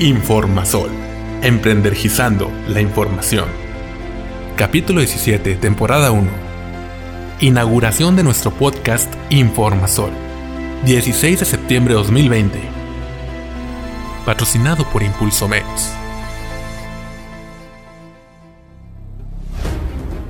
Informasol, emprendergizando la información. Capítulo 17, temporada 1. Inauguración de nuestro podcast Informasol. 16 de septiembre de 2020. Patrocinado por Impulso Meds.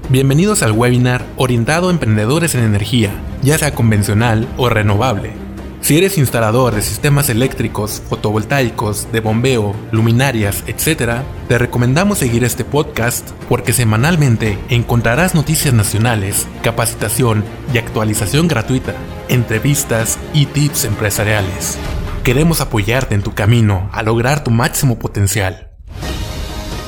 Bienvenidos al webinar orientado a emprendedores en energía, ya sea convencional o renovable. Si eres instalador de sistemas eléctricos, fotovoltaicos, de bombeo, luminarias, etc., te recomendamos seguir este podcast porque semanalmente encontrarás noticias nacionales, capacitación y actualización gratuita, entrevistas y tips empresariales. Queremos apoyarte en tu camino a lograr tu máximo potencial.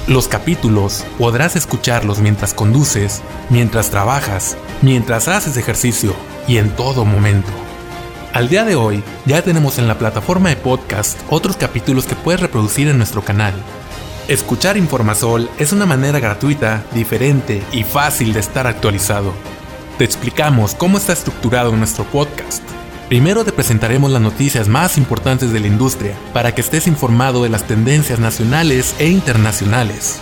Los capítulos podrás escucharlos mientras conduces, mientras trabajas, mientras haces ejercicio y en todo momento. Al día de hoy ya tenemos en la plataforma de podcast otros capítulos que puedes reproducir en nuestro canal. Escuchar Informasol es una manera gratuita, diferente y fácil de estar actualizado. Te explicamos cómo está estructurado nuestro podcast Primero te presentaremos las noticias más importantes de la industria para que estés informado de las tendencias nacionales e internacionales.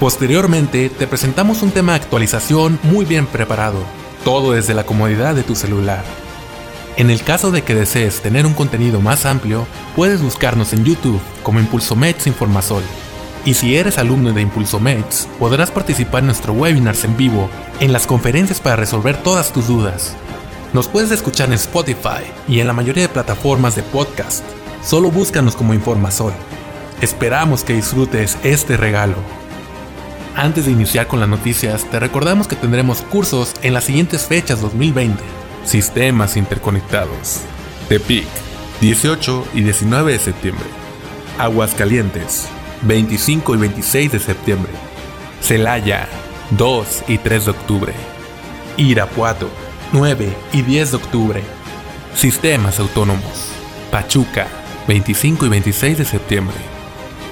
Posteriormente te presentamos un tema de actualización muy bien preparado, todo desde la comodidad de tu celular. En el caso de que desees tener un contenido más amplio, puedes buscarnos en YouTube como Impulso Meds Informasol. Y si eres alumno de Impulso Meds, podrás participar en nuestro webinars en vivo, en las conferencias para resolver todas tus dudas, nos puedes escuchar en Spotify y en la mayoría de plataformas de podcast. Solo búscanos como Informasol. Esperamos que disfrutes este regalo. Antes de iniciar con las noticias, te recordamos que tendremos cursos en las siguientes fechas 2020. Sistemas interconectados. Tepic, 18 y 19 de septiembre. Aguascalientes, 25 y 26 de septiembre. Celaya, 2 y 3 de octubre. Irapuato, 9 y 10 de octubre. Sistemas Autónomos. Pachuca, 25 y 26 de septiembre.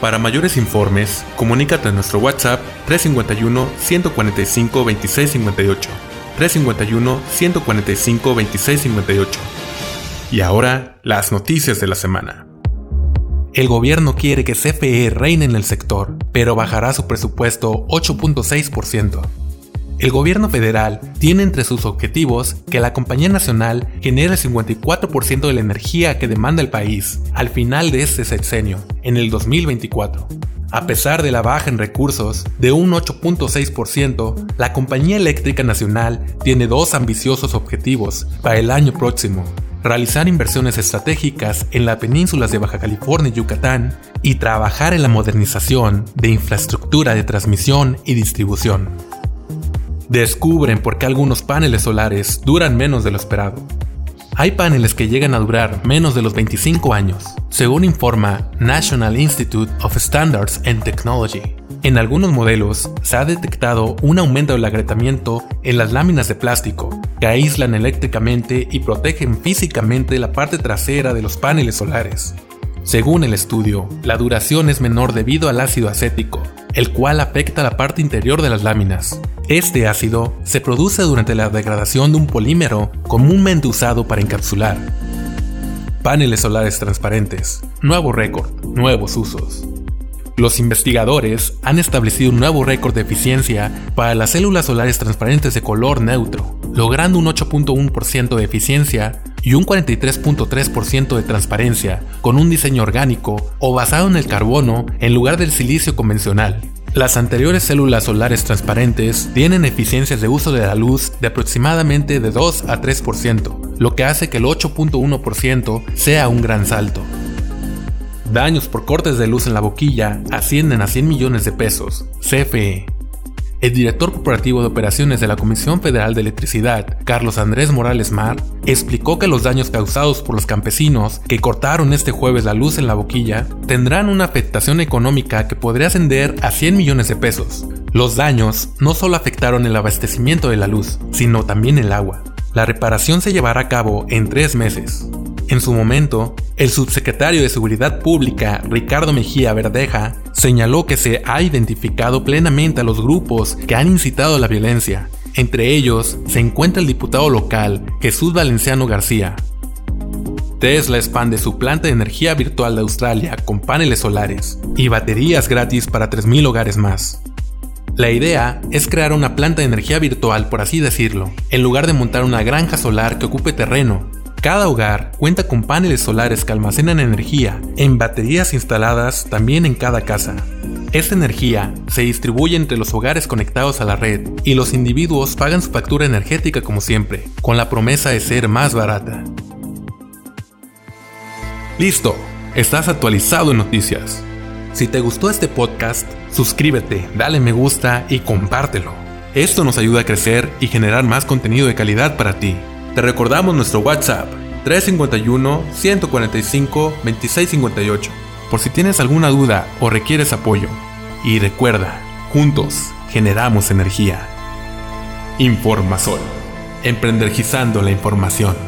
Para mayores informes, comunícate a nuestro WhatsApp 351-145-2658. 351-145-2658. Y ahora, las noticias de la semana. El gobierno quiere que CFE reine en el sector, pero bajará su presupuesto 8.6% el gobierno federal tiene entre sus objetivos que la compañía nacional genere el 54% de la energía que demanda el país al final de este sexenio, en el 2024. A pesar de la baja en recursos de un 8.6%, la Compañía Eléctrica Nacional tiene dos ambiciosos objetivos para el año próximo. Realizar inversiones estratégicas en las penínsulas de Baja California y Yucatán y trabajar en la modernización de infraestructura de transmisión y distribución descubren por qué algunos paneles solares duran menos de lo esperado. Hay paneles que llegan a durar menos de los 25 años, según informa National Institute of Standards and Technology. En algunos modelos se ha detectado un aumento del agrietamiento en las láminas de plástico, que aíslan eléctricamente y protegen físicamente la parte trasera de los paneles solares. Según el estudio, la duración es menor debido al ácido acético, el cual afecta la parte interior de las láminas. Este ácido se produce durante la degradación de un polímero comúnmente usado para encapsular. Paneles solares transparentes. Nuevo récord. Nuevos usos. Los investigadores han establecido un nuevo récord de eficiencia para las células solares transparentes de color neutro, logrando un 8.1% de eficiencia y un 43.3% de transparencia con un diseño orgánico o basado en el carbono en lugar del silicio convencional. Las anteriores células solares transparentes tienen eficiencias de uso de la luz de aproximadamente de 2 a 3%, lo que hace que el 8.1% sea un gran salto. Daños por cortes de luz en la boquilla ascienden a 100 millones de pesos, CFE. El director corporativo de operaciones de la Comisión Federal de Electricidad, Carlos Andrés Morales Mar, explicó que los daños causados por los campesinos que cortaron este jueves la luz en la boquilla tendrán una afectación económica que podría ascender a 100 millones de pesos. Los daños no solo afectaron el abastecimiento de la luz, sino también el agua. La reparación se llevará a cabo en tres meses. En su momento, el subsecretario de Seguridad Pública, Ricardo Mejía Verdeja, señaló que se ha identificado plenamente a los grupos que han incitado la violencia. Entre ellos se encuentra el diputado local Jesús Valenciano García. Tesla expande su planta de energía virtual de Australia con paneles solares y baterías gratis para 3.000 hogares más. La idea es crear una planta de energía virtual, por así decirlo, en lugar de montar una granja solar que ocupe terreno. Cada hogar cuenta con paneles solares que almacenan energía en baterías instaladas también en cada casa. Esta energía se distribuye entre los hogares conectados a la red y los individuos pagan su factura energética como siempre, con la promesa de ser más barata. Listo, estás actualizado en noticias. Si te gustó este podcast, suscríbete, dale me gusta y compártelo. Esto nos ayuda a crecer y generar más contenido de calidad para ti. Te recordamos nuestro WhatsApp 351 145 2658 por si tienes alguna duda o requieres apoyo. Y recuerda, juntos generamos energía. Informasol, emprendergizando la información.